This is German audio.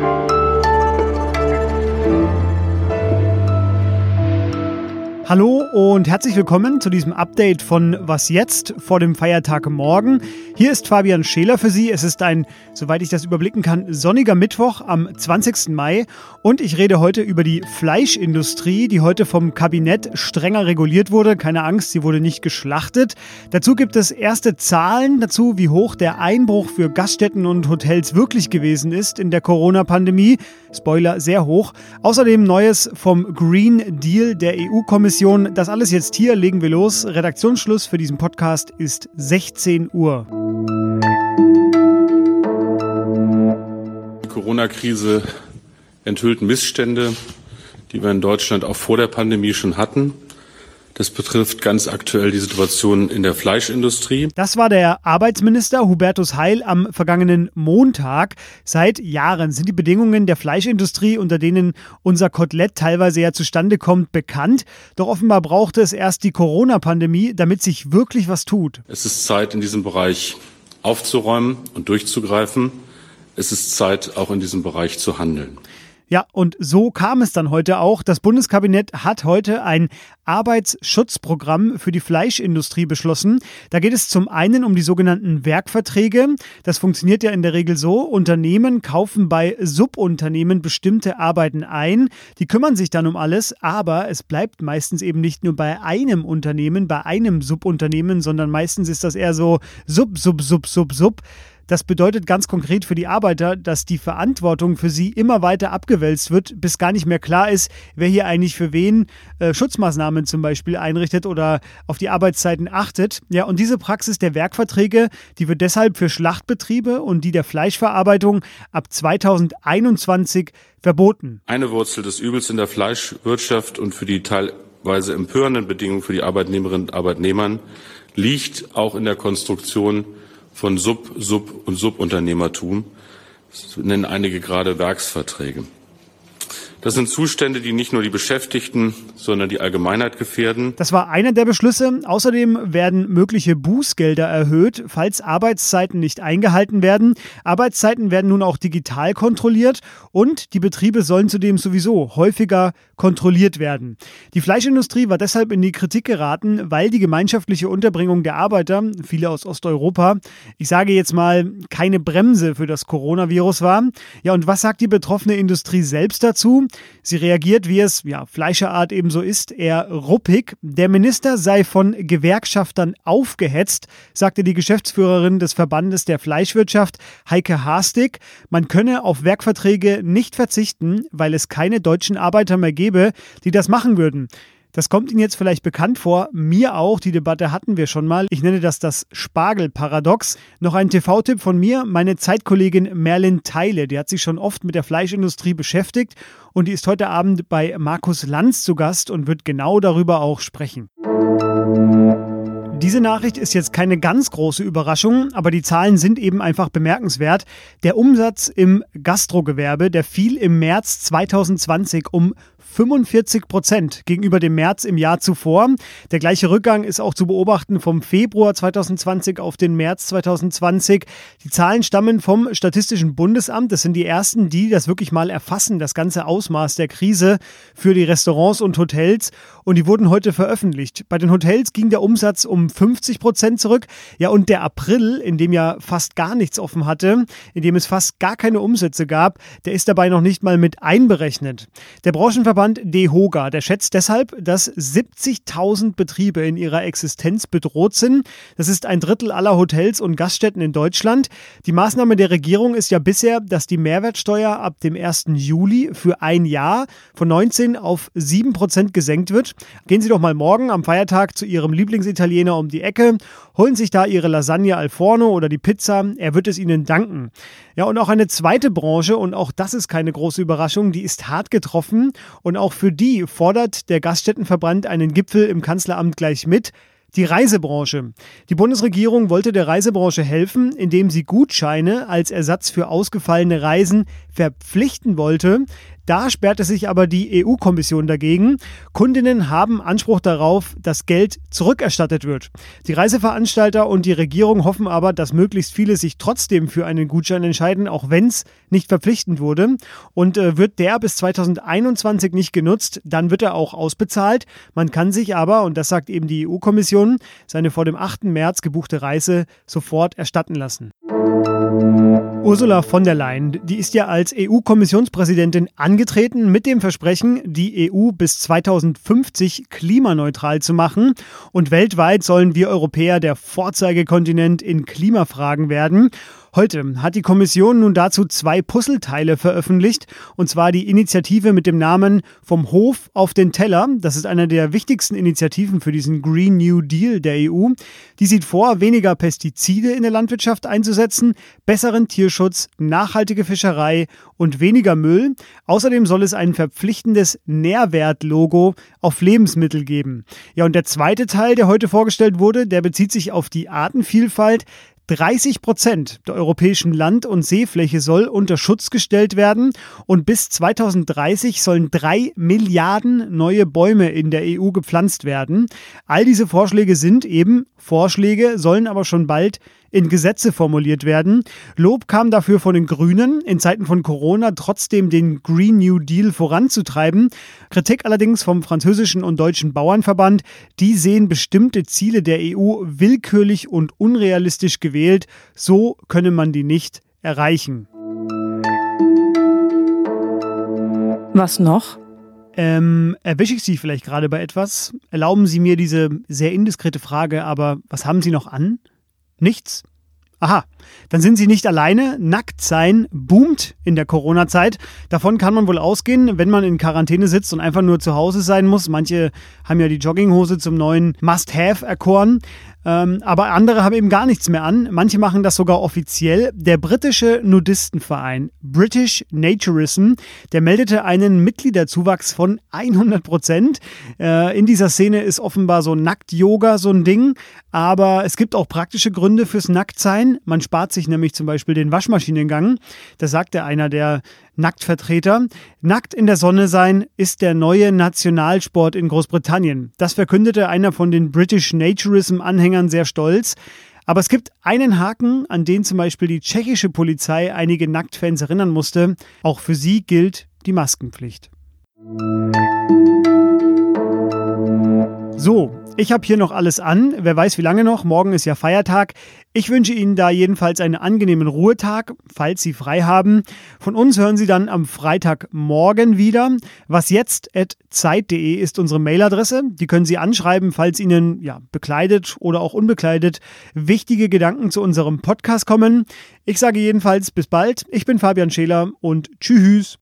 Bye. Hallo und herzlich willkommen zu diesem Update von Was jetzt vor dem Feiertag morgen. Hier ist Fabian Scheler für Sie. Es ist ein, soweit ich das überblicken kann, sonniger Mittwoch am 20. Mai und ich rede heute über die Fleischindustrie, die heute vom Kabinett strenger reguliert wurde. Keine Angst, sie wurde nicht geschlachtet. Dazu gibt es erste Zahlen dazu, wie hoch der Einbruch für Gaststätten und Hotels wirklich gewesen ist in der Corona-Pandemie. Spoiler, sehr hoch. Außerdem Neues vom Green Deal der EU-Kommission Redaktion. Das alles jetzt hier, legen wir los. Redaktionsschluss für diesen Podcast ist 16 Uhr. Die Corona-Krise enthüllt Missstände, die wir in Deutschland auch vor der Pandemie schon hatten. Das betrifft ganz aktuell die Situation in der Fleischindustrie. Das war der Arbeitsminister Hubertus Heil am vergangenen Montag. Seit Jahren sind die Bedingungen der Fleischindustrie, unter denen unser Kotelett teilweise ja zustande kommt, bekannt. Doch offenbar brauchte es erst die Corona-Pandemie, damit sich wirklich was tut. Es ist Zeit, in diesem Bereich aufzuräumen und durchzugreifen. Es ist Zeit, auch in diesem Bereich zu handeln. Ja, und so kam es dann heute auch. Das Bundeskabinett hat heute ein Arbeitsschutzprogramm für die Fleischindustrie beschlossen. Da geht es zum einen um die sogenannten Werkverträge. Das funktioniert ja in der Regel so. Unternehmen kaufen bei Subunternehmen bestimmte Arbeiten ein. Die kümmern sich dann um alles, aber es bleibt meistens eben nicht nur bei einem Unternehmen, bei einem Subunternehmen, sondern meistens ist das eher so Sub, Sub, Sub, Sub, Sub. Das bedeutet ganz konkret für die Arbeiter, dass die Verantwortung für sie immer weiter abgewälzt wird, bis gar nicht mehr klar ist, wer hier eigentlich für wen äh, Schutzmaßnahmen zum Beispiel einrichtet oder auf die Arbeitszeiten achtet. Ja, und diese Praxis der Werkverträge, die wird deshalb für Schlachtbetriebe und die der Fleischverarbeitung ab 2021 verboten. Eine Wurzel des Übels in der Fleischwirtschaft und für die teilweise empörenden Bedingungen für die Arbeitnehmerinnen und Arbeitnehmern liegt auch in der Konstruktion von Sub-, Sub- und Subunternehmertum. Das nennen einige gerade Werksverträge. Das sind Zustände, die nicht nur die Beschäftigten, sondern die Allgemeinheit gefährden. Das war einer der Beschlüsse. Außerdem werden mögliche Bußgelder erhöht, falls Arbeitszeiten nicht eingehalten werden. Arbeitszeiten werden nun auch digital kontrolliert und die Betriebe sollen zudem sowieso häufiger kontrolliert werden. Die Fleischindustrie war deshalb in die Kritik geraten, weil die gemeinschaftliche Unterbringung der Arbeiter, viele aus Osteuropa, ich sage jetzt mal, keine Bremse für das Coronavirus war. Ja, und was sagt die betroffene Industrie selbst dazu? Sie reagiert, wie es ja, Fleischerart ebenso ist, eher ruppig. Der Minister sei von Gewerkschaftern aufgehetzt, sagte die Geschäftsführerin des Verbandes der Fleischwirtschaft, Heike Haastig. Man könne auf Werkverträge nicht verzichten, weil es keine deutschen Arbeiter mehr gäbe, die das machen würden. Das kommt Ihnen jetzt vielleicht bekannt vor, mir auch, die Debatte hatten wir schon mal. Ich nenne das das Spargelparadox. Noch ein TV-Tipp von mir, meine Zeitkollegin Merlin Teile, die hat sich schon oft mit der Fleischindustrie beschäftigt und die ist heute Abend bei Markus Lanz zu Gast und wird genau darüber auch sprechen. Diese Nachricht ist jetzt keine ganz große Überraschung, aber die Zahlen sind eben einfach bemerkenswert. Der Umsatz im Gastrogewerbe, der fiel im März 2020 um 45 Prozent gegenüber dem März im Jahr zuvor. Der gleiche Rückgang ist auch zu beobachten vom Februar 2020 auf den März 2020. Die Zahlen stammen vom Statistischen Bundesamt. Das sind die ersten, die das wirklich mal erfassen, das ganze Ausmaß der Krise für die Restaurants und Hotels. Und die wurden heute veröffentlicht. Bei den Hotels ging der Umsatz um 50 Prozent zurück. Ja, und der April, in dem ja fast gar nichts offen hatte, in dem es fast gar keine Umsätze gab, der ist dabei noch nicht mal mit einberechnet. Der Branchenverband Dachverband DEHOGA, der schätzt deshalb, dass 70.000 Betriebe in ihrer Existenz bedroht sind. Das ist ein Drittel aller Hotels und Gaststätten in Deutschland. Die Maßnahme der Regierung ist ja bisher, dass die Mehrwertsteuer ab dem 1. Juli für ein Jahr von 19 auf 7 Prozent gesenkt wird. Gehen Sie doch mal morgen am Feiertag zu Ihrem Lieblingsitaliener um die Ecke, holen sich da Ihre Lasagne al forno oder die Pizza. Er wird es Ihnen danken. Ja, und auch eine zweite Branche, und auch das ist keine große Überraschung, die ist hart getroffen. Und auch für die fordert der Gaststättenverband einen Gipfel im Kanzleramt gleich mit. Die Reisebranche. Die Bundesregierung wollte der Reisebranche helfen, indem sie Gutscheine als Ersatz für ausgefallene Reisen verpflichten wollte. Da sperrte sich aber die EU-Kommission dagegen. Kundinnen haben Anspruch darauf, dass Geld zurückerstattet wird. Die Reiseveranstalter und die Regierung hoffen aber, dass möglichst viele sich trotzdem für einen Gutschein entscheiden, auch wenn es nicht verpflichtend wurde. Und äh, wird der bis 2021 nicht genutzt, dann wird er auch ausbezahlt. Man kann sich aber, und das sagt eben die EU-Kommission, seine vor dem 8. März gebuchte Reise sofort erstatten lassen. Ursula von der Leyen, die ist ja als EU-Kommissionspräsidentin angetreten mit dem Versprechen, die EU bis 2050 klimaneutral zu machen. Und weltweit sollen wir Europäer der Vorzeigekontinent in Klimafragen werden. Heute hat die Kommission nun dazu zwei Puzzleteile veröffentlicht, und zwar die Initiative mit dem Namen Vom Hof auf den Teller. Das ist eine der wichtigsten Initiativen für diesen Green New Deal der EU. Die sieht vor, weniger Pestizide in der Landwirtschaft einzusetzen, besseren Tierschutz, nachhaltige Fischerei und weniger Müll. Außerdem soll es ein verpflichtendes Nährwertlogo auf Lebensmittel geben. Ja, und der zweite Teil, der heute vorgestellt wurde, der bezieht sich auf die Artenvielfalt. 30 Prozent der europäischen Land- und Seefläche soll unter Schutz gestellt werden und bis 2030 sollen drei Milliarden neue Bäume in der EU gepflanzt werden. All diese Vorschläge sind eben Vorschläge, sollen aber schon bald in Gesetze formuliert werden. Lob kam dafür von den Grünen, in Zeiten von Corona trotzdem den Green New Deal voranzutreiben. Kritik allerdings vom französischen und deutschen Bauernverband. Die sehen bestimmte Ziele der EU willkürlich und unrealistisch gewählt. So könne man die nicht erreichen. Was noch? Ähm, erwische ich Sie vielleicht gerade bei etwas? Erlauben Sie mir diese sehr indiskrete Frage, aber was haben Sie noch an? Nichts? Aha, dann sind Sie nicht alleine. Nackt sein boomt in der Corona-Zeit. Davon kann man wohl ausgehen, wenn man in Quarantäne sitzt und einfach nur zu Hause sein muss. Manche haben ja die Jogginghose zum neuen Must-Have erkoren. Ähm, aber andere haben eben gar nichts mehr an. Manche machen das sogar offiziell. Der britische Nudistenverein British Naturism, der meldete einen Mitgliederzuwachs von 100 Prozent. Äh, in dieser Szene ist offenbar so Nackt-Yoga so ein Ding. Aber es gibt auch praktische Gründe fürs Nacktsein. Man spart sich nämlich zum Beispiel den Waschmaschinengang. Das sagte einer der Nacktvertreter. Nackt in der Sonne sein ist der neue Nationalsport in Großbritannien. Das verkündete einer von den British Naturism-Anhängern sehr stolz. Aber es gibt einen Haken, an den zum Beispiel die tschechische Polizei einige Nacktfans erinnern musste. Auch für sie gilt die Maskenpflicht. So, ich habe hier noch alles an. Wer weiß, wie lange noch. Morgen ist ja Feiertag. Ich wünsche Ihnen da jedenfalls einen angenehmen Ruhetag, falls Sie frei haben. Von uns hören Sie dann am Freitagmorgen wieder. Was jetzt zeit.de ist unsere Mailadresse. Die können Sie anschreiben, falls Ihnen ja bekleidet oder auch unbekleidet wichtige Gedanken zu unserem Podcast kommen. Ich sage jedenfalls bis bald. Ich bin Fabian Scheler und tschüss.